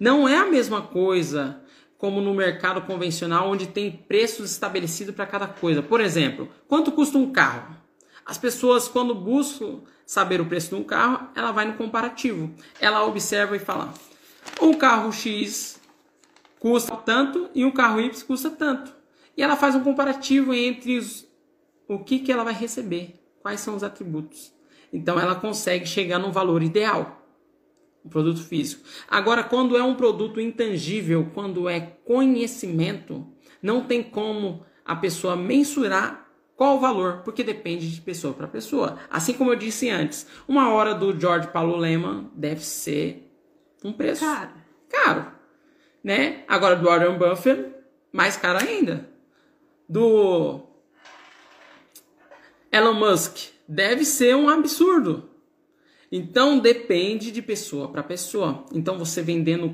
Não é a mesma coisa como no mercado convencional, onde tem preços estabelecidos para cada coisa. Por exemplo, quanto custa um carro? As pessoas, quando buscam saber o preço de um carro, ela vai no comparativo. Ela observa e fala: um carro X custa tanto e um carro Y custa tanto. E ela faz um comparativo entre os, o que, que ela vai receber, quais são os atributos. Então ela consegue chegar no valor ideal um produto físico. Agora, quando é um produto intangível, quando é conhecimento, não tem como a pessoa mensurar qual o valor, porque depende de pessoa para pessoa. Assim como eu disse antes, uma hora do George Paulo Lehmann deve ser um preço Caro. caro, né? Agora do Warren Buffett, mais caro ainda. Do Elon Musk, deve ser um absurdo. Então depende de pessoa para pessoa. Então você vendendo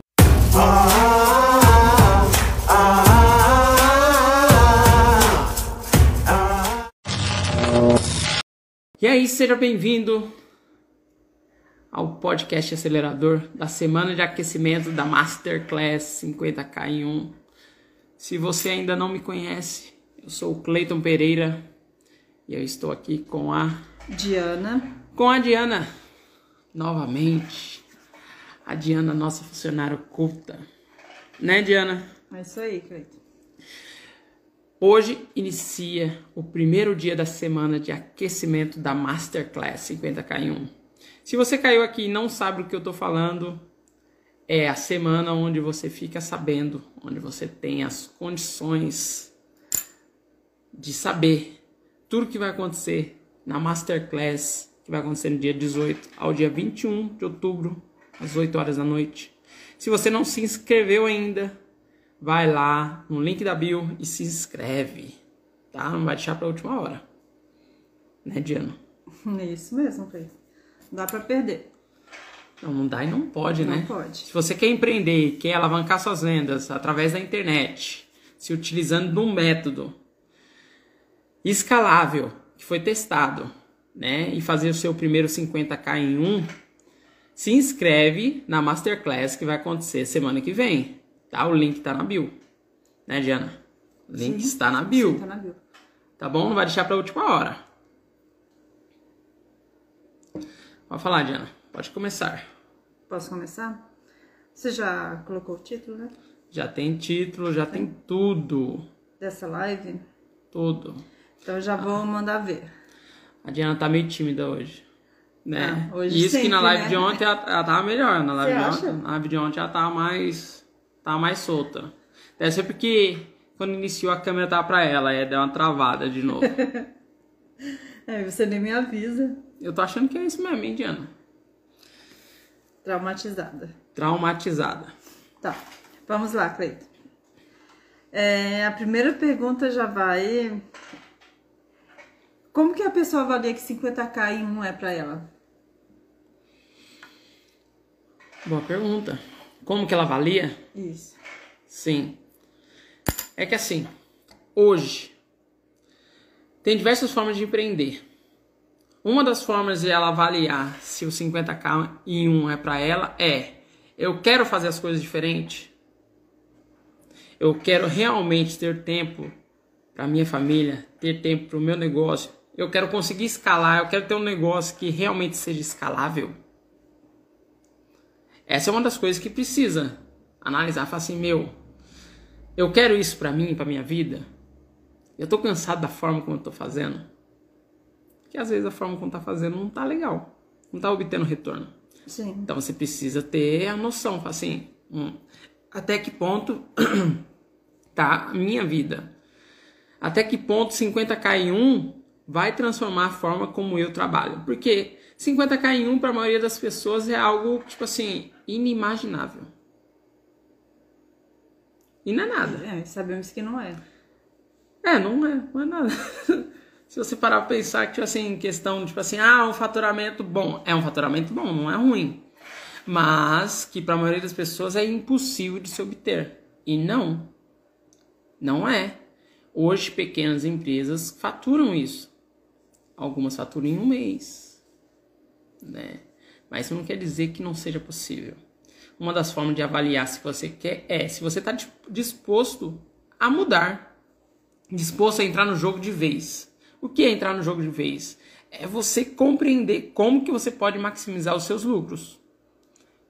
E aí, seja bem-vindo ao podcast acelerador da semana de aquecimento da Masterclass 50K em 1. Se você ainda não me conhece, eu sou o Cleiton Pereira e eu estou aqui com a Diana. com a Diana novamente. A Diana, nossa funcionária oculta. Né, Diana? É isso aí, Cleiton. Hoje inicia o primeiro dia da semana de aquecimento da Masterclass 50K em 1. Se você caiu aqui e não sabe o que eu tô falando, é a semana onde você fica sabendo, onde você tem as condições de saber tudo que vai acontecer na Masterclass, que vai acontecer no dia 18 ao dia 21 de outubro, às 8 horas da noite. Se você não se inscreveu ainda, vai lá no link da bio e se inscreve, tá? Não vai deixar pra última hora. Né, Diana? É isso mesmo, Cleiton. Dá pra perder. Não, não dá e não pode, Não né? pode. Se você quer empreender, quer alavancar suas vendas através da internet, se utilizando de um método escalável, que foi testado, né? E fazer o seu primeiro 50k em um, se inscreve na Masterclass que vai acontecer semana que vem, tá? O link tá na bio. Né, Diana? O link Sim. está na bio. Sim, tá na bio. Tá bom? Não vai deixar pra última hora. Pode falar, Diana. Pode começar. Posso começar? Você já colocou o título, né? Já tem título, já tem tudo. Dessa live? Tudo. Então eu já vou mandar ver. A Diana tá meio tímida hoje. Né? Ah, hoje Isso que na sempre, live né? de ontem ela, ela tava melhor. Na live, Você de ontem, na live de ontem ela tava mais. Tava mais solta. Deve ser porque quando iniciou a câmera tava pra ela, aí deu uma travada de novo. É, você nem me avisa. Eu tô achando que é isso mesmo, hein, Diana? Traumatizada. Traumatizada. Tá. Vamos lá, Cleiton. É, a primeira pergunta já vai. Como que a pessoa avalia que 50k em um é pra ela? Boa pergunta. Como que ela avalia? Isso. Sim. É que assim, hoje tem diversas formas de empreender. Uma das formas de ela avaliar se o 50k em um é para ela é: eu quero fazer as coisas diferentes. Eu quero realmente ter tempo para minha família, ter tempo para o meu negócio. Eu quero conseguir escalar, eu quero ter um negócio que realmente seja escalável. Essa é uma das coisas que precisa analisar, falar assim, meu, eu quero isso pra mim, pra minha vida. Eu tô cansado da forma como eu tô fazendo. Que às vezes a forma como tá fazendo não tá legal. Não tá obtendo retorno. Sim. Então você precisa ter a noção, assim, hum, até que ponto tá a minha vida? Até que ponto 50k em 1 vai transformar a forma como eu trabalho? Porque 50k em 1 para a maioria das pessoas é algo, tipo assim, inimaginável. E não é nada. É, sabemos que não é. É, não é, não é nada. Se você parar pra pensar que, tipo assim, em questão, tipo assim, ah, um faturamento bom. É um faturamento bom, não é ruim. Mas que para a maioria das pessoas é impossível de se obter. E não. Não é. Hoje, pequenas empresas faturam isso. Algumas faturam em um mês. Né? Mas isso não quer dizer que não seja possível. uma das formas de avaliar se você quer é se você está disposto a mudar, disposto a entrar no jogo de vez. O que é entrar no jogo de vez? É você compreender como que você pode maximizar os seus lucros.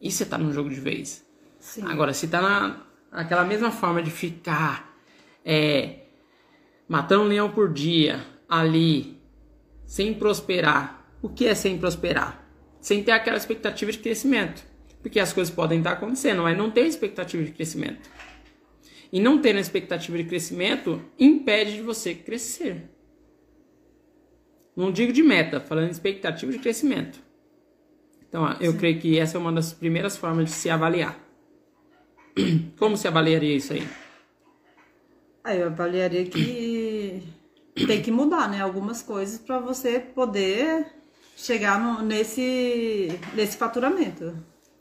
E você está no jogo de vez. Sim. Agora, se está na, naquela mesma forma de ficar é, matando um leão por dia ali, sem prosperar. O que é sem prosperar? Sem ter aquela expectativa de crescimento. Porque as coisas podem estar acontecendo, mas não ter expectativa de crescimento. E não ter expectativa de crescimento impede de você crescer. Não digo de meta, falando de expectativa de crescimento. Então, eu Sim. creio que essa é uma das primeiras formas de se avaliar. Como se avaliaria isso aí? Ah, eu avaliaria que tem que mudar, né? Algumas coisas para você poder chegar no, nesse, nesse faturamento.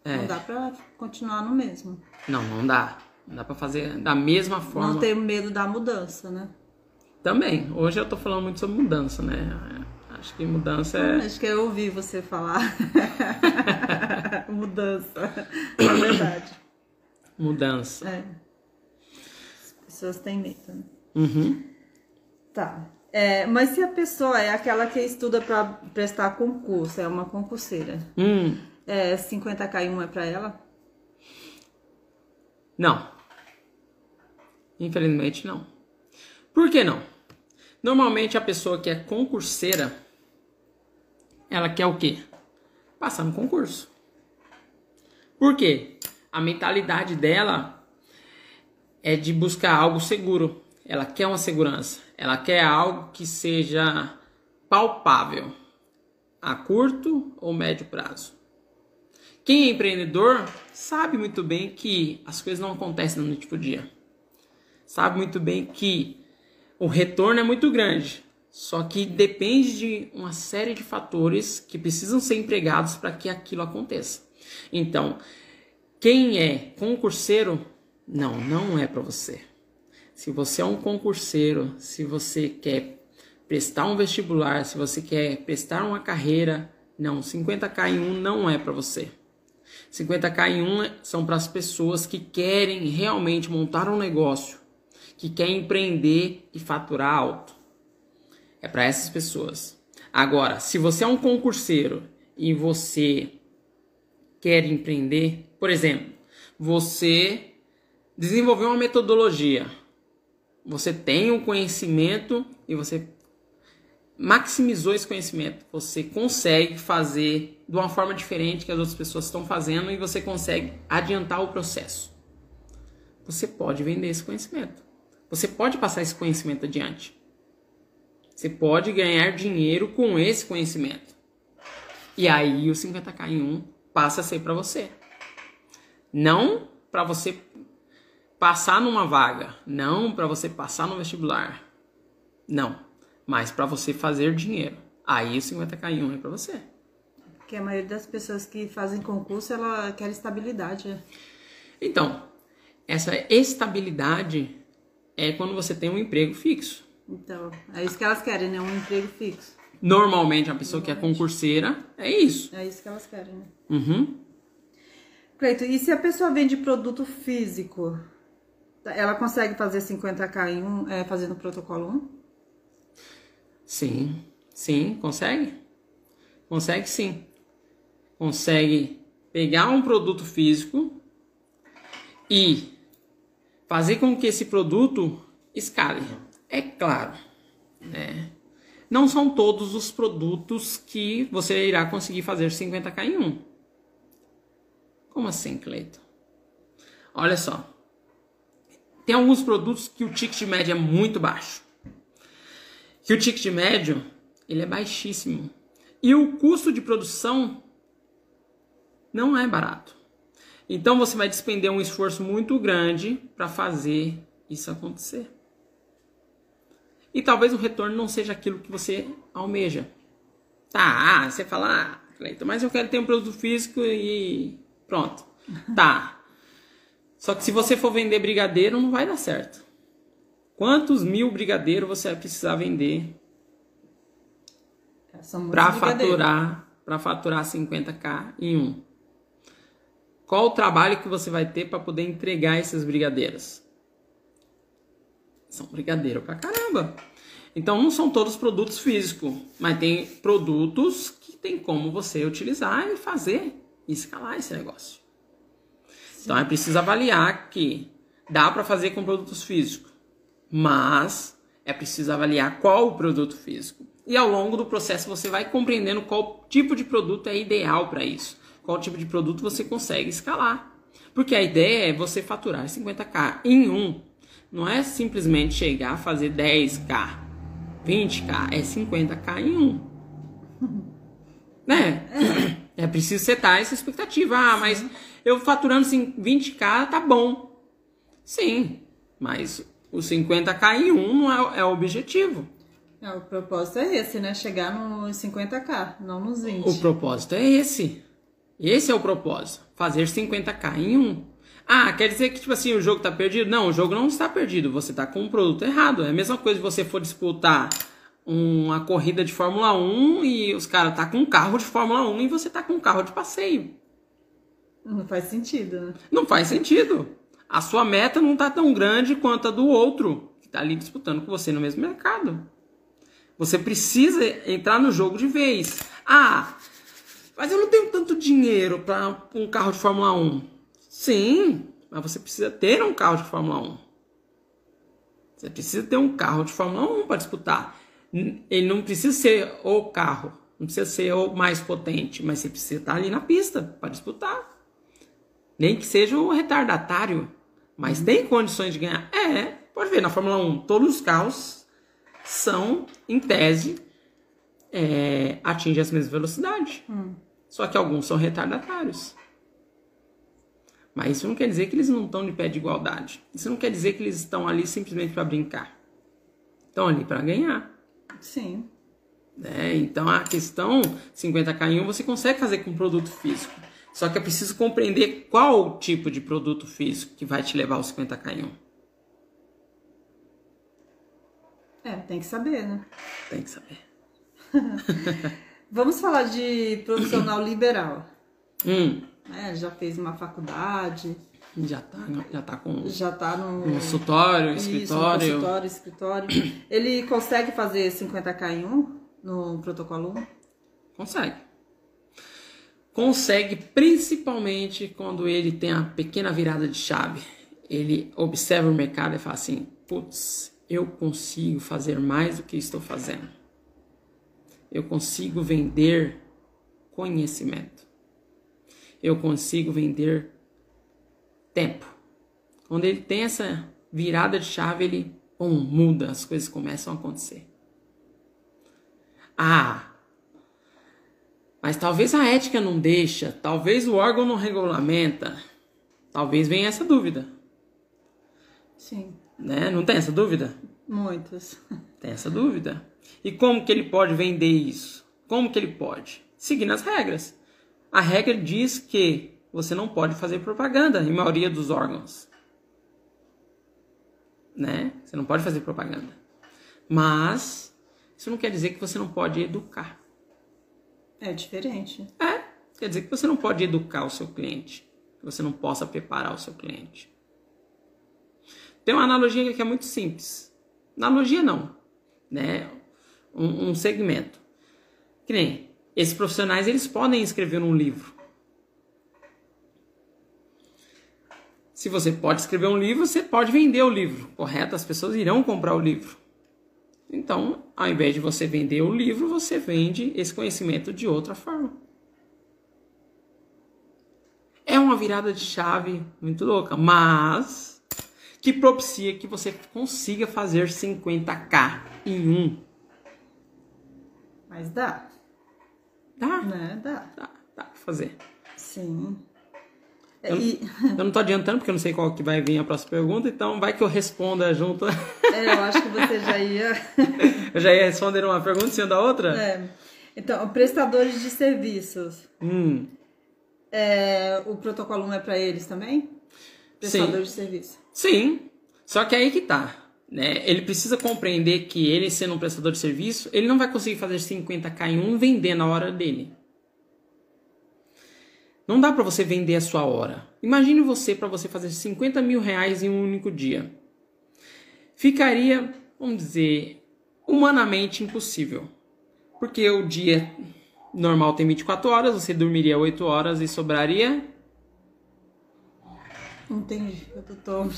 É. Não dá para continuar no mesmo. Não, não dá. Não dá para fazer da mesma forma. Não ter medo da mudança, né? Também. Hoje eu tô falando muito sobre mudança, né? Acho que mudança é. Acho que eu ouvi você falar. mudança. É verdade. Mudança. É. As pessoas têm medo, né? Uhum. Tá. É, mas se a pessoa é aquela que estuda para prestar concurso, é uma concurseira, hum. é, 50k1 é para ela? Não. Infelizmente não. Por que não? Normalmente a pessoa que é concurseira, ela quer o quê? Passar no concurso. Por quê? A mentalidade dela é de buscar algo seguro. Ela quer uma segurança. Ela quer algo que seja palpável a curto ou médio prazo. Quem é empreendedor sabe muito bem que as coisas não acontecem no noite pro dia. Sabe muito bem que o retorno é muito grande, só que depende de uma série de fatores que precisam ser empregados para que aquilo aconteça. Então, quem é concurseiro, não, não é para você. Se você é um concurseiro, se você quer prestar um vestibular, se você quer prestar uma carreira, não, 50k em 1 não é para você. 50k em 1 são para as pessoas que querem realmente montar um negócio, que querem empreender e faturar alto. É para essas pessoas. Agora, se você é um concurseiro e você quer empreender, por exemplo, você desenvolveu uma metodologia você tem um conhecimento e você maximizou esse conhecimento. Você consegue fazer de uma forma diferente que as outras pessoas estão fazendo e você consegue adiantar o processo. Você pode vender esse conhecimento. Você pode passar esse conhecimento adiante. Você pode ganhar dinheiro com esse conhecimento. E aí o 50k em 1 passa a ser para você. Não para você passar numa vaga, não para você passar no vestibular. Não, mas para você fazer dinheiro. Aí o 50k1 é para você. Porque a maioria das pessoas que fazem concurso, ela quer estabilidade. Né? Então, essa estabilidade é quando você tem um emprego fixo. Então, é isso que elas querem, né? Um emprego fixo. Normalmente, a pessoa que é concurseira, é isso. É isso que elas querem, né? Uhum. Cleito, e se a pessoa vende produto físico? Ela consegue fazer 50k em um, é, fazendo protocolo 1? Sim, sim, consegue. Consegue sim. Consegue pegar um produto físico e fazer com que esse produto escale. É claro, né? Não são todos os produtos que você irá conseguir fazer 50k em um. Como assim, Cleiton? Olha só. Tem alguns produtos que o ticket médio é muito baixo. Que o ticket médio ele é baixíssimo. E o custo de produção não é barato. Então você vai despender um esforço muito grande para fazer isso acontecer. E talvez o retorno não seja aquilo que você almeja. Tá, ah, você fala, ah, mas eu quero ter um produto físico e pronto. Tá, só que se você for vender brigadeiro, não vai dar certo. Quantos mil brigadeiros você vai precisar vender para faturar para faturar 50k em um? Qual o trabalho que você vai ter para poder entregar esses brigadeiros? São brigadeiro pra caramba. Então não são todos produtos físicos, mas tem produtos que tem como você utilizar e fazer e escalar esse negócio. Então é preciso avaliar que dá para fazer com produtos físicos, mas é preciso avaliar qual o produto físico. E ao longo do processo você vai compreendendo qual tipo de produto é ideal para isso, qual tipo de produto você consegue escalar. Porque a ideia é você faturar 50k em um. Não é simplesmente chegar a fazer 10k 20k é 50k em um. né? É. preciso setar essa expectativa. Ah, mas eu faturando 20k tá bom. Sim, mas o 50k em um não é, é o objetivo. É, o propósito é esse, né? Chegar nos 50k, não nos 20. O propósito é esse. Esse é o propósito. Fazer 50k em um. Ah, quer dizer que, tipo assim, o jogo tá perdido? Não, o jogo não está perdido. Você tá com um produto errado. É a mesma coisa se você for disputar uma corrida de Fórmula 1 e os caras tá com um carro de Fórmula 1 e você tá com um carro de passeio. Não faz sentido, né? Não faz sentido. A sua meta não tá tão grande quanto a do outro que tá ali disputando com você no mesmo mercado. Você precisa entrar no jogo de vez. Ah, mas eu não tenho tanto dinheiro para um carro de Fórmula 1. Sim, mas você precisa ter um carro de Fórmula 1. Você precisa ter um carro de Fórmula 1 para disputar. Ele não precisa ser o carro, não precisa ser o mais potente, mas você precisa estar ali na pista para disputar. Nem que seja um retardatário, mas tem condições de ganhar. É, pode ver, na Fórmula 1, todos os carros são, em tese, é, atingem as mesmas velocidades. Hum. Só que alguns são retardatários. Mas isso não quer dizer que eles não estão de pé de igualdade. Isso não quer dizer que eles estão ali simplesmente para brincar. Estão ali para ganhar. Sim. É, então a questão 50k em 1 você consegue fazer com produto físico. Só que é preciso compreender qual tipo de produto físico que vai te levar aos 50k em 1. É, tem que saber, né? Tem que saber. Vamos falar de profissional liberal. Hum né? Já fez uma faculdade. Já tá, já tá com. Já tá no. Consultório, escritório. Isso, consultório, escritório. Ele consegue fazer 50k em um no protocolo 1? Consegue. Consegue principalmente quando ele tem a pequena virada de chave. Ele observa o mercado e fala assim: putz, eu consigo fazer mais do que estou fazendo. Eu consigo vender conhecimento eu consigo vender tempo. Quando ele tem essa virada de chave, ele muda, as coisas começam a acontecer. Ah, mas talvez a ética não deixa, talvez o órgão não regulamenta. Talvez venha essa dúvida. Sim. Né? Não tem essa dúvida? Muitas. Tem essa dúvida. E como que ele pode vender isso? Como que ele pode? Seguindo as regras. A regra diz que você não pode fazer propaganda em maioria dos órgãos. Né? Você não pode fazer propaganda. Mas isso não quer dizer que você não pode educar. É diferente. É, quer dizer que você não pode educar o seu cliente, que você não possa preparar o seu cliente. Tem uma analogia que é muito simples. Analogia não, né? Um, um segmento. Que nem esses profissionais eles podem escrever um livro. Se você pode escrever um livro, você pode vender o livro, correto? As pessoas irão comprar o livro. Então, ao invés de você vender o livro, você vende esse conhecimento de outra forma. É uma virada de chave muito louca, mas que propicia que você consiga fazer 50k em um. Mas dá. Dá. Né? Dá. Dá, dá pra fazer. Sim. Eu, e... eu não tô adiantando porque eu não sei qual que vai vir a próxima pergunta, então vai que eu responda junto. É, eu acho que você já ia. eu já ia responder uma pergunta em cima da outra? É. Então, prestadores de serviços. Hum. É, o protocolo 1 é para eles também? Prestadores Sim. de serviço. Sim. Só que aí que tá. Né? Ele precisa compreender que ele, sendo um prestador de serviço, ele não vai conseguir fazer 50k em um vender na hora dele. Não dá para você vender a sua hora. Imagine você para você fazer 50 mil reais em um único dia. Ficaria, vamos dizer, humanamente impossível. Porque o dia normal tem 24 horas, você dormiria 8 horas e sobraria. Entendi, eu tô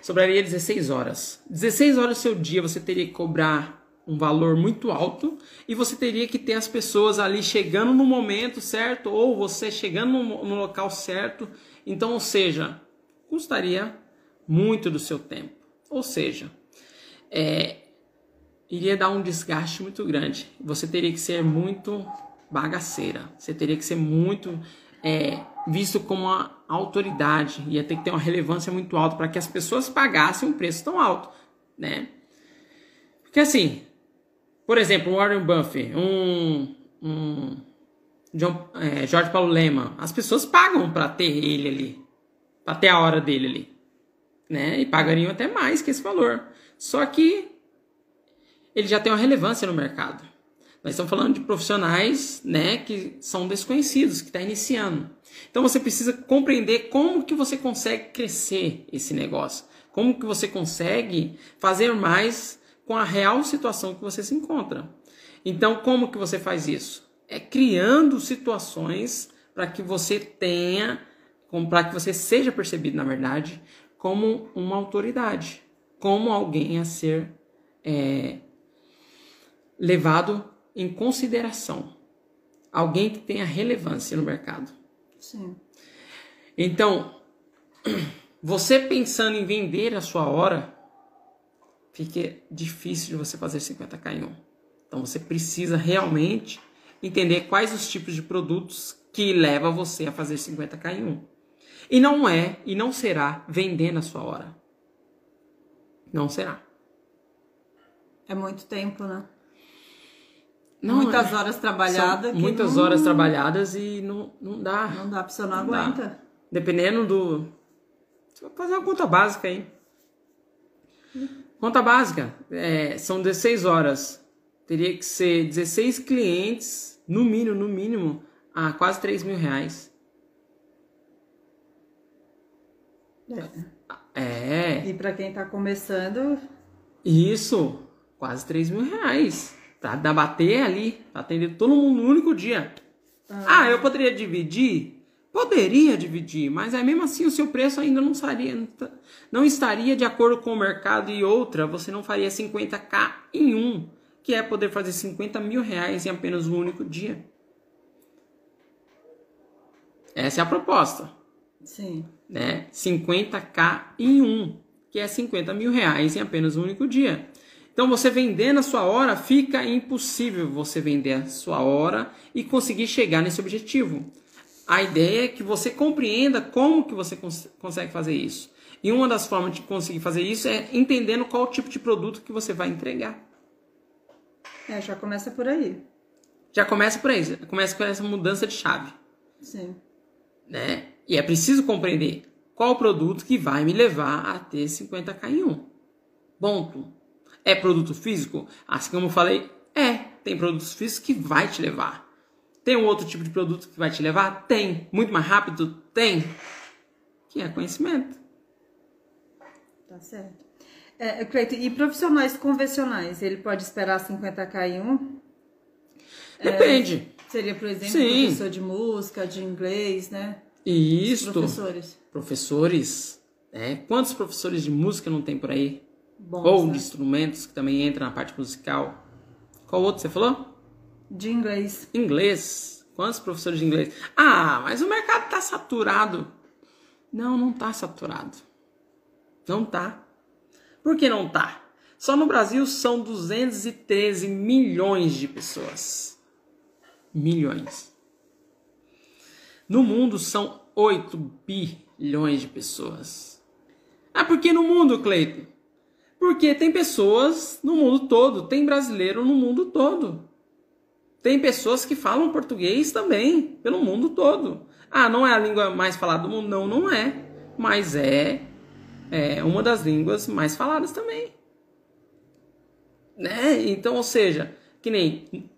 Sobraria 16 horas. 16 horas do seu dia você teria que cobrar um valor muito alto e você teria que ter as pessoas ali chegando no momento certo ou você chegando no, no local certo. Então, ou seja, custaria muito do seu tempo. Ou seja, é, iria dar um desgaste muito grande. Você teria que ser muito bagaceira. Você teria que ser muito é, visto como uma autoridade. Ia ter que ter uma relevância muito alta para que as pessoas pagassem um preço tão alto, né? Porque assim, por exemplo, Warren Buffett, um, um John, é, Jorge Paulo Lema, as pessoas pagam para ter ele ali, para ter a hora dele ali, né? E pagariam até mais que esse valor. Só que ele já tem uma relevância no mercado. Nós estamos falando de profissionais, né, que são desconhecidos, que está iniciando. Então você precisa compreender como que você consegue crescer esse negócio, como que você consegue fazer mais com a real situação que você se encontra. Então como que você faz isso? É criando situações para que você tenha, para que você seja percebido, na verdade, como uma autoridade, como alguém a ser é, levado em consideração. Alguém que tenha relevância no mercado. Sim. Então, você pensando em vender a sua hora, fica difícil de você fazer 50k em um. Então você precisa realmente entender quais os tipos de produtos que leva você a fazer 50k em um. E não é e não será vendendo a sua hora. Não será. É muito tempo, né? Não, muitas é. horas trabalhadas. Muitas não, horas trabalhadas e não, não dá. Não dá, a pessoa não, não aguenta. Dá. Dependendo do. Você vai fazer uma conta básica aí. Conta básica. É, são 16 horas. Teria que ser 16 clientes, no mínimo, no mínimo, a quase 3 mil reais. É. é. E para quem tá começando. Isso, quase 3 mil reais. Pra dar bater ali, pra atender todo mundo no único dia. Ah. ah, eu poderia dividir? Poderia dividir, mas é mesmo assim o seu preço ainda não estaria, não estaria de acordo com o mercado e outra, você não faria 50k em um, que é poder fazer 50 mil reais em apenas um único dia. Essa é a proposta. Sim. Né? 50k em um, que é 50 mil reais em apenas um único dia. Então você vendendo a sua hora, fica impossível você vender a sua hora e conseguir chegar nesse objetivo. A ideia é que você compreenda como que você cons consegue fazer isso. E uma das formas de conseguir fazer isso é entendendo qual tipo de produto que você vai entregar. É, já começa por aí. Já começa por aí, começa com essa mudança de chave. Sim. Né? E é preciso compreender qual produto que vai me levar a ter 50k em um. Ponto. É produto físico? Assim como eu falei, é. Tem produtos físicos que vai te levar. Tem um outro tipo de produto que vai te levar? Tem. Muito mais rápido? Tem. Que é conhecimento. Tá certo. É, Cleiton, e profissionais convencionais, ele pode esperar 50k em um? Depende. É, seria, por exemplo, Sim. professor de música, de inglês, né? Isso. Professores. Professores. É. Quantos professores de música não tem por aí? Bom, Ou de instrumentos, que também entra na parte musical. Qual outro você falou? De inglês. Inglês. Quantos professores de inglês? Ah, mas o mercado está saturado. Não, não está saturado. Não tá. Por que não tá? Só no Brasil são 213 milhões de pessoas. Milhões. No mundo são 8 bilhões de pessoas. Ah, por que no mundo, Cleiton? Porque tem pessoas no mundo todo, tem brasileiro no mundo todo. Tem pessoas que falam português também, pelo mundo todo. Ah, não é a língua mais falada do mundo? Não, não é. Mas é, é uma das línguas mais faladas também. Né? Então, ou seja, que nem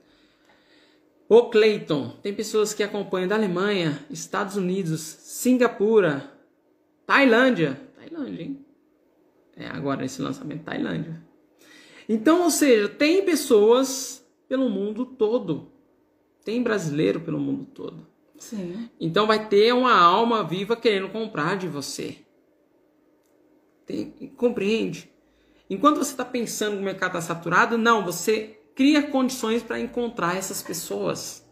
O Clayton, tem pessoas que acompanham da Alemanha, Estados Unidos, Singapura, Tailândia. Tailândia, hein? É agora esse lançamento Tailândia. Então, ou seja, tem pessoas pelo mundo todo. Tem brasileiro pelo mundo todo. Sim. Então vai ter uma alma viva querendo comprar de você. Tem, compreende? Enquanto você está pensando que o mercado está saturado, não, você cria condições para encontrar essas pessoas.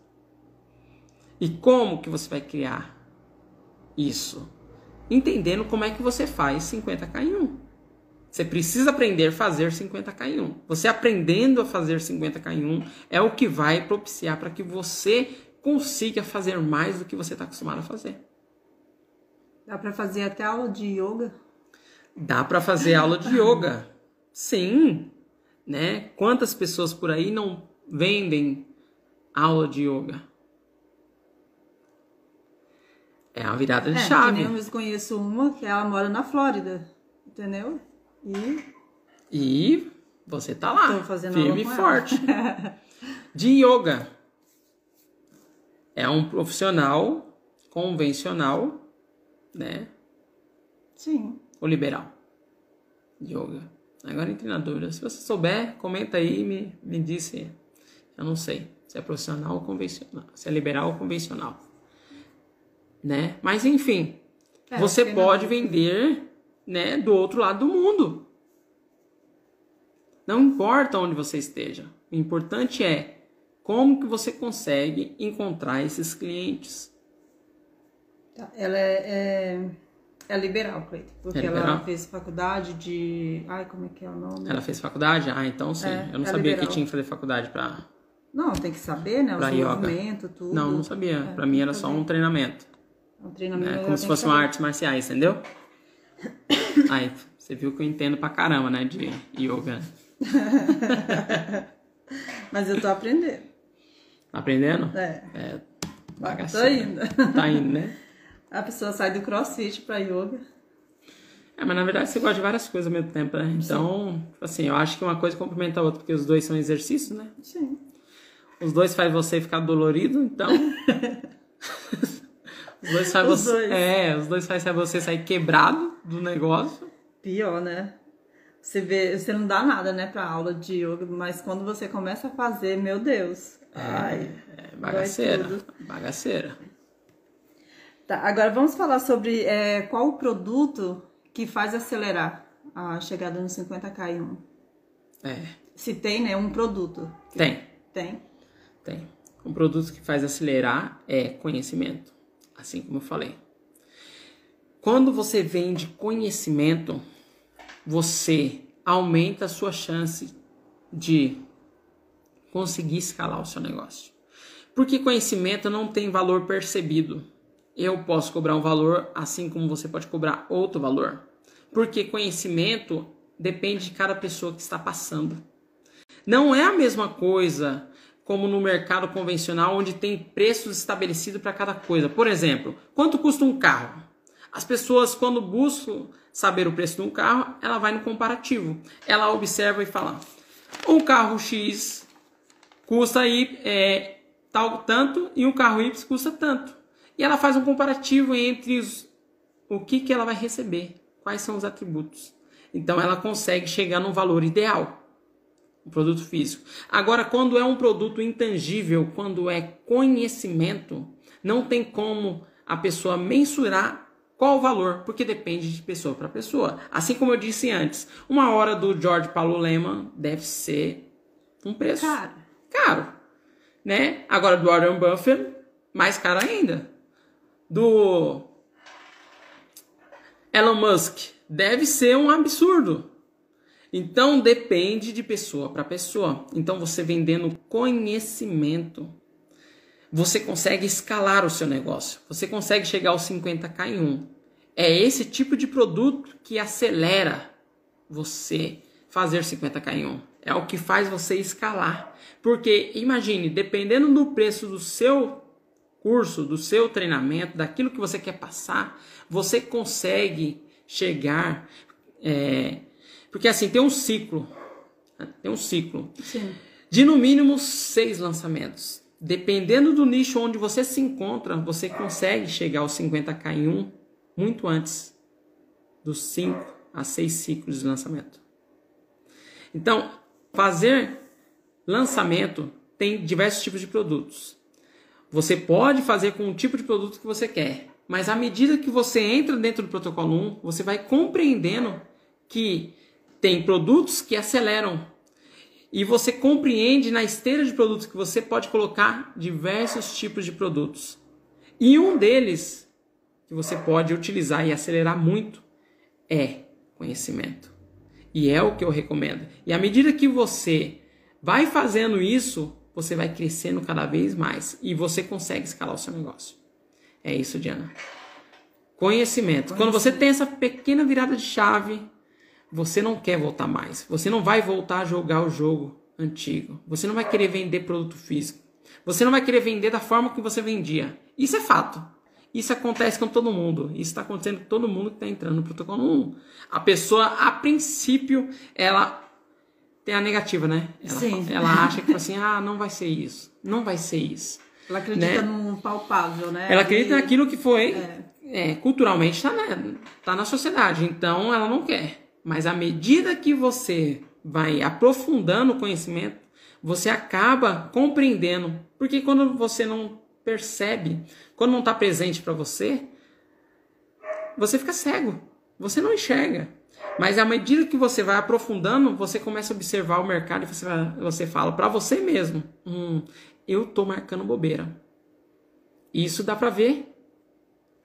E como que você vai criar isso? Entendendo como é que você faz 50k em 1. Você precisa aprender a fazer 50k em 1. Você aprendendo a fazer 50k em 1 é o que vai propiciar para que você consiga fazer mais do que você está acostumado a fazer. Dá para fazer até aula de yoga? Dá para fazer aula de yoga. Sim, né? Quantas pessoas por aí não vendem aula de yoga? É uma virada de é, chave. Eu conheço uma que ela mora na Flórida, entendeu? E e você tá lá, Tô fazendo firme e forte. de yoga. É um profissional convencional, né? sim. Ou liberal? Yoga. Agora entrei na dúvida. Se você souber, comenta aí e me, me diz se eu não sei. Se é profissional ou convencional. Se é liberal ou convencional. Né? Mas enfim. É, você pode dúvida. vender né, do outro lado do mundo. Não importa onde você esteja. O importante é como que você consegue encontrar esses clientes. Tá, Ela é, é, é liberal, Cleiton. Porque É ela liberal? fez faculdade de. Ai, como é que é o nome? Ela fez faculdade? Ah, então sim. É, eu não é sabia liberal. que tinha que fazer faculdade pra. Não, tem que saber, né? Os movimentos, tudo. Não, não sabia. É, pra mim era só um treinamento. Um treinamento. ela Como se fosse uma artes marciais, entendeu? Aí, você viu que eu entendo pra caramba, né? De yoga. Mas eu tô aprendendo. Aprendendo? É. É. Tô indo. Tá indo, né? A pessoa sai do crossfit pra yoga. É, mas na verdade você gosta de várias coisas ao mesmo tempo, né? Então, tipo assim, eu acho que uma coisa complementa a outra, porque os dois são exercícios, né? Sim. Os dois faz você ficar dolorido, então. os dois faz Os você. dois. É, os dois faz você sair quebrado do negócio. Pior, né? Você vê, você não dá nada, né, pra aula de yoga, mas quando você começa a fazer, meu Deus. Ai. É bagaceira. tudo. Bagaceira. Tá, agora vamos falar sobre é, qual o produto que faz acelerar a chegada no 50k em 1. É. Se tem, né, um produto. Tem. Tem. Tem. Um produto que faz acelerar é conhecimento, assim como eu falei. Quando você vende conhecimento, você aumenta a sua chance de conseguir escalar o seu negócio. Porque conhecimento não tem valor percebido. Eu posso cobrar um valor assim como você pode cobrar outro valor. Porque conhecimento depende de cada pessoa que está passando. Não é a mesma coisa como no mercado convencional, onde tem preços estabelecidos para cada coisa. Por exemplo, quanto custa um carro? As pessoas, quando buscam saber o preço de um carro, ela vai no comparativo. Ela observa e fala: um carro X custa aí é, tal tanto e um carro Y custa tanto. E ela faz um comparativo entre os, o que, que ela vai receber, quais são os atributos. Então ela consegue chegar no valor ideal um produto físico. Agora, quando é um produto intangível, quando é conhecimento, não tem como a pessoa mensurar qual o valor, porque depende de pessoa para pessoa. Assim como eu disse antes, uma hora do George Paulo Lehmann deve ser um preço Cara, caro, né? Agora do Warren Buffett, mais caro ainda. Do Elon Musk, deve ser um absurdo. Então depende de pessoa para pessoa. Então você vendendo conhecimento, você consegue escalar o seu negócio. Você consegue chegar aos 50k em um. É esse tipo de produto que acelera você fazer 50k em um. É o que faz você escalar. Porque imagine, dependendo do preço do seu curso, do seu treinamento, daquilo que você quer passar, você consegue chegar. é, porque assim, tem um ciclo. né? Tem um ciclo sim. de no mínimo seis lançamentos. dependendo do nicho onde você se encontra, você consegue chegar aos 50k em um muito antes dos 5 a 6 ciclos de lançamento. Então, fazer lançamento tem diversos tipos de produtos. Você pode fazer com o tipo de produto que você quer, mas à medida que você entra dentro do protocolo 1, você vai compreendendo que tem produtos que aceleram e você compreende na esteira de produtos que você pode colocar diversos tipos de produtos. E um deles que você pode utilizar e acelerar muito é conhecimento. E é o que eu recomendo. E à medida que você vai fazendo isso, você vai crescendo cada vez mais e você consegue escalar o seu negócio. É isso, Diana. Conhecimento. Quando você tem essa pequena virada de chave, você não quer voltar mais. Você não vai voltar a jogar o jogo antigo. Você não vai querer vender produto físico. Você não vai querer vender da forma que você vendia. Isso é fato. Isso acontece com todo mundo. Isso está acontecendo com todo mundo que está entrando no protocolo 1. A pessoa, a princípio, ela tem a negativa, né? Ela, Sim. ela acha que assim, ah, não vai ser isso. Não vai ser isso. Ela acredita Né? num palpável, né? Ela acredita E- naquilo que foi, É. é, culturalmente está na, tá na sociedade. Então ela não quer. Mas à medida que você vai aprofundando o conhecimento, você acaba compreendendo. Porque quando você não percebe, quando não está presente para você, você fica cego. Você não enxerga. Mas à medida que você vai aprofundando, você começa a observar o mercado e você, você fala para você mesmo: hum, eu tô marcando bobeira. Isso dá para ver.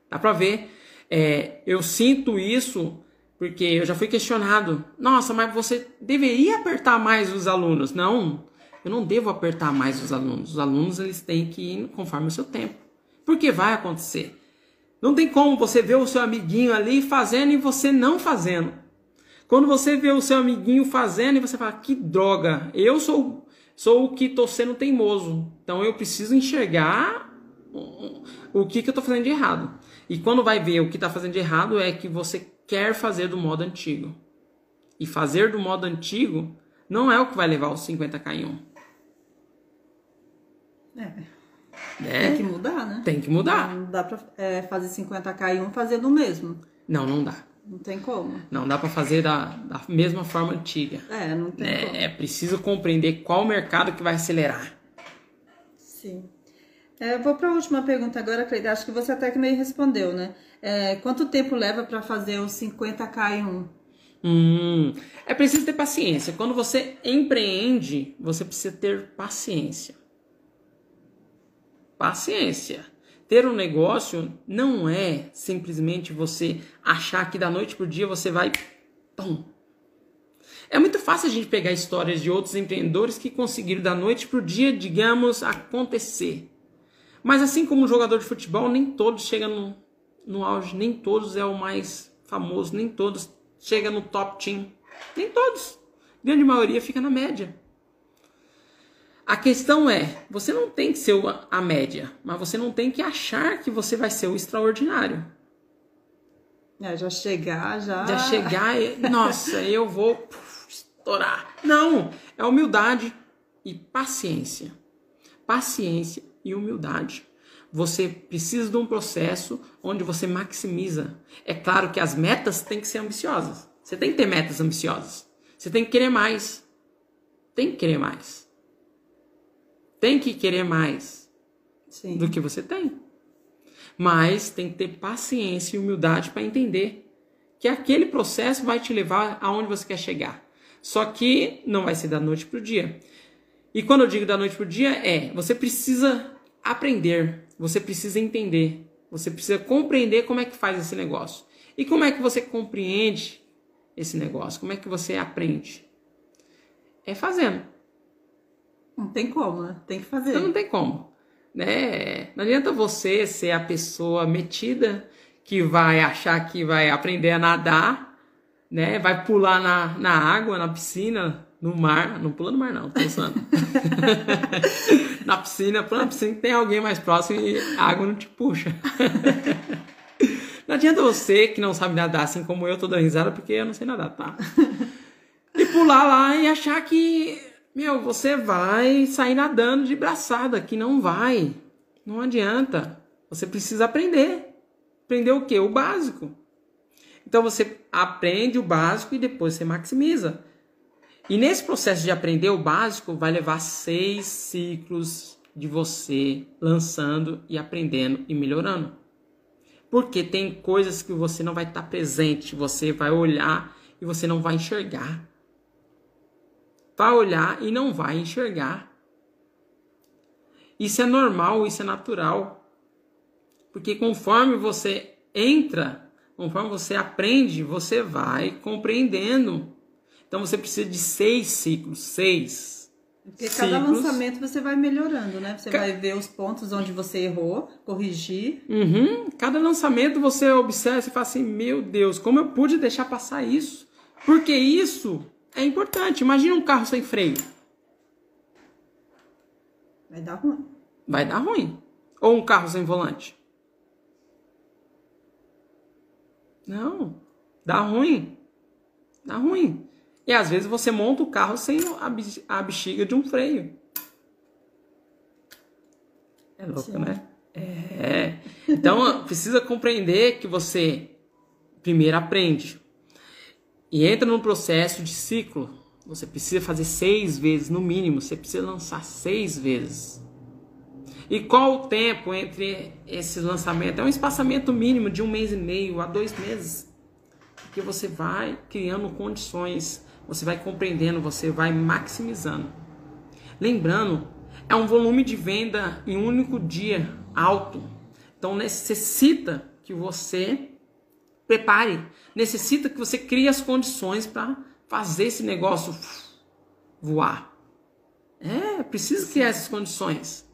Dá para ver. É, eu sinto isso porque eu já fui questionado. Nossa, mas você deveria apertar mais os alunos. Não, eu não devo apertar mais os alunos. Os alunos eles têm que ir conforme o seu tempo. Porque vai acontecer. Não tem como você ver o seu amiguinho ali fazendo e você não fazendo. Quando você vê o seu amiguinho fazendo e você fala, que droga, eu sou, sou o que estou sendo teimoso. Então eu preciso enxergar o- que, que eu estou fazendo de errado. E quando vai ver o que está fazendo de errado é que você quer fazer do modo antigo. E fazer do modo antigo não é o que vai levar os 50k em um. É, né? tem que mudar, né? Tem que mudar. Não dá pra é, fazer 50k e um fazendo o mesmo. Não, não dá. Não tem como. Não dá para fazer da, da mesma forma antiga. É, não tem como. É, é preciso compreender qual mercado que vai acelerar. Sim. É, vou para a última pergunta agora, Cleide. Acho que você até que meio respondeu, né? É, quanto tempo leva para fazer os 50k em um? Hum, é preciso ter paciência. Quando você empreende, você precisa ter paciência. Paciência. Ter um negócio não é simplesmente você achar que da noite pro dia você vai. Pum. É muito fácil a gente pegar histórias de outros empreendedores que conseguiram da noite pro dia, digamos, acontecer. Mas assim como um jogador de futebol, nem todos chegam no, no auge, nem todos é o mais famoso, nem todos chega no top team. Nem todos. A grande maioria fica na média. A questão é, você não tem que ser a média, mas você não tem que achar que você vai ser o extraordinário. É, já chegar, já. Já chegar e, nossa, eu vou puf, estourar. Não, é humildade e paciência. Paciência e humildade. Você precisa de um processo onde você maximiza. É claro que as metas têm que ser ambiciosas. Você tem que ter metas ambiciosas. Você tem que querer mais. Tem que querer mais. Tem que querer mais Sim. do que você tem. Mas tem que ter paciência e humildade para entender que aquele processo vai te levar aonde você quer chegar. Só que não vai ser da noite para o dia. E quando eu digo da noite para o dia, é você precisa aprender, você precisa entender, você precisa compreender como é que faz esse negócio. E como é que você compreende esse negócio? Como é que você aprende? É fazendo. Não tem como, né? Tem que fazer. Então não tem como. Né? Não adianta você ser a pessoa metida que vai achar que vai aprender a nadar, né? vai pular na, na água, na piscina, no mar. Não pula no mar, não, tô pensando. na piscina, pula na piscina que tem alguém mais próximo e a água não te puxa. não adianta você que não sabe nadar, assim como eu, tô dando risada porque eu não sei nadar, tá? E pular lá e achar que meu, você vai sair nadando de braçada, que não vai. Não adianta. Você precisa aprender. Aprender o quê? O básico. Então você aprende o básico e depois você maximiza. E nesse processo de aprender o básico, vai levar seis ciclos de você lançando e aprendendo e melhorando. Porque tem coisas que você não vai estar presente, você vai olhar e você não vai enxergar. Vai olhar e não vai enxergar. Isso é normal, isso é natural. Porque conforme você entra, conforme você aprende, você vai compreendendo então você precisa de seis ciclos, seis. Porque cada lançamento você vai melhorando, né? Você Ca... vai ver os pontos onde você errou, corrigir. Uhum. Cada lançamento você observa e fala assim: meu Deus, como eu pude deixar passar isso? Porque isso é importante. Imagina um carro sem freio. Vai dar ruim. Vai dar ruim. Ou um carro sem volante. Não. Dá ruim. Dá ruim. E às vezes você monta o carro sem a bexiga de um freio. É louco, Sim. né? É. Então precisa compreender que você primeiro aprende e entra num processo de ciclo. Você precisa fazer seis vezes, no mínimo. Você precisa lançar seis vezes. E qual o tempo entre esses lançamentos? É um espaçamento mínimo de um mês e meio a dois meses. Porque você vai criando condições você vai compreendendo, você vai maximizando. Lembrando, é um volume de venda em um único dia alto. Então necessita que você prepare, necessita que você crie as condições para fazer esse negócio voar. É, precisa criar essas condições.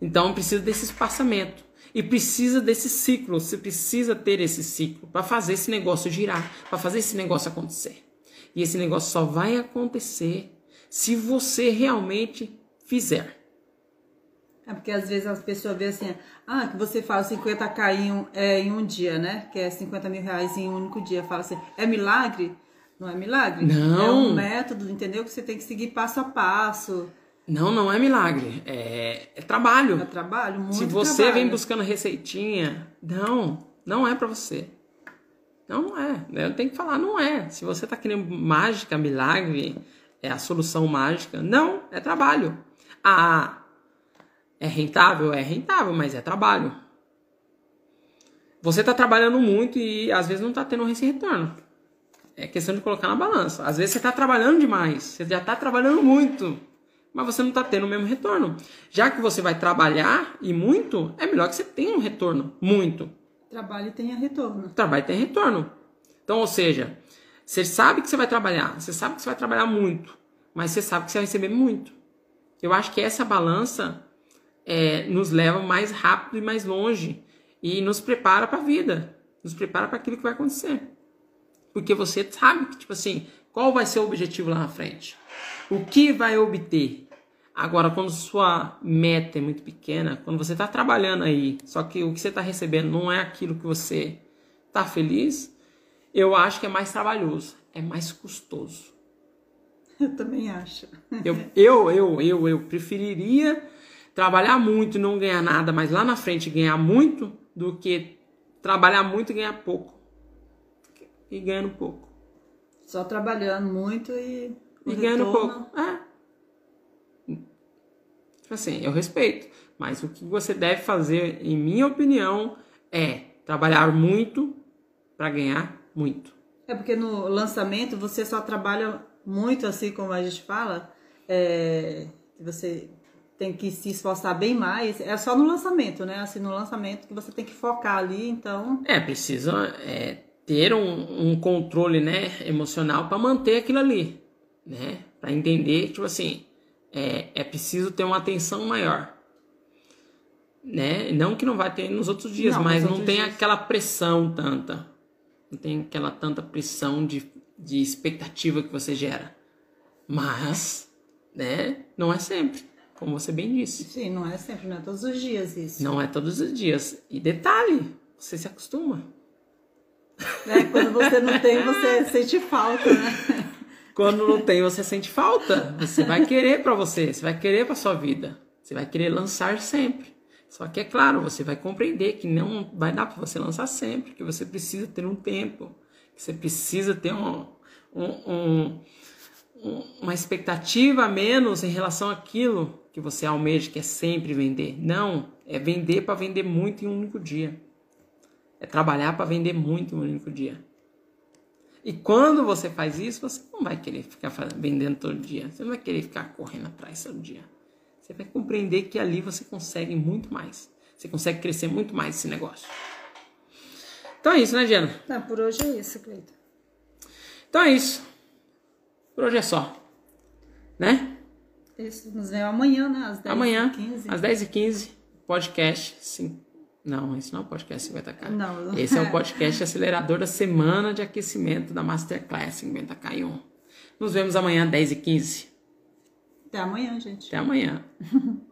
Então precisa desse espaçamento e precisa desse ciclo. Você precisa ter esse ciclo para fazer esse negócio girar, para fazer esse negócio acontecer. E esse negócio só vai acontecer se você realmente fizer. É porque às vezes as pessoas veem assim, ah, que você fala 50k em um, é, em um dia, né? Que é 50 mil reais em um único dia. Fala assim, é milagre? Não é milagre? Não. É um método, entendeu? Que você tem que seguir passo a passo. Não, não é milagre. É, é trabalho. É trabalho, muito Se você trabalho. vem buscando receitinha, não, não é para você. Não, é. Eu tenho que falar, não é. Se você está querendo mágica, milagre, é a solução mágica. Não, é trabalho. Ah, é rentável? É rentável, mas é trabalho. Você está trabalhando muito e às vezes não está tendo esse retorno. É questão de colocar na balança. Às vezes você está trabalhando demais, você já está trabalhando muito, mas você não está tendo o mesmo retorno. Já que você vai trabalhar e muito, é melhor que você tenha um retorno muito. Trabalho e tenha retorno. Trabalho tenha retorno. Então, ou seja, você sabe que você vai trabalhar, você sabe que você vai trabalhar muito, mas você sabe que você vai receber muito. Eu acho que essa balança é, nos leva mais rápido e mais longe e nos prepara para a vida, nos prepara para aquilo que vai acontecer. Porque você sabe que, tipo assim, qual vai ser o objetivo lá na frente? O que vai obter? Agora, quando sua meta é muito pequena, quando você está trabalhando aí, só que o que você está recebendo não é aquilo que você está feliz, eu acho que é mais trabalhoso, é mais custoso. Eu também acho. eu, eu, eu, eu, eu preferiria trabalhar muito e não ganhar nada, mas lá na frente ganhar muito, do que trabalhar muito e ganhar pouco. E ganhando pouco. Só trabalhando muito e. E ganhando pouco. É. Tipo assim, eu respeito. Mas o que você deve fazer, em minha opinião, é trabalhar muito para ganhar muito. É porque no lançamento você só trabalha muito, assim como a gente fala, é, você tem que se esforçar bem mais. É só no lançamento, né? Assim, no lançamento que você tem que focar ali, então. É, precisa é, ter um, um, controle né, emocional para manter aquilo ali, né? Para entender, tipo assim, é, é preciso ter uma atenção maior. Né? Não que não vai ter nos outros dias, não, mas não tem dias. aquela pressão tanta. Não tem aquela tanta pressão de, de expectativa que você gera. Mas, né, não é sempre, como você bem disse. Sim, não é sempre, não é todos os dias isso. Não é todos os dias. E detalhe, você se acostuma. É, quando você não tem, você sente falta, né? Quando não tem, você sente falta. Você vai querer para você, você vai querer para sua vida. Você vai querer lançar sempre. Só que é claro, você vai compreender que não vai dar para você lançar sempre, que você precisa ter um tempo, que você precisa ter um, um, um, uma expectativa a menos em relação àquilo que você almeja, que é sempre vender. Não, é vender para vender muito em um único dia. É trabalhar para vender muito em um único dia. E quando você faz isso, você não vai querer ficar vendendo todo dia. Você não vai querer ficar correndo atrás todo dia. Você vai compreender que ali você consegue muito mais. Você consegue crescer muito mais esse negócio. Então é isso, né, Diana? Não, por hoje é isso, Cleiton. Então é isso. Por hoje é só. Né? Isso, nos vemos amanhã, né? Às 10 amanhã, às 10h15, podcast. Sim. Não, esse não é o podcast 50K. Não. Esse é o podcast acelerador da semana de aquecimento da Masterclass 50K1. Nos vemos amanhã, 10h15. Até amanhã, gente. Até amanhã.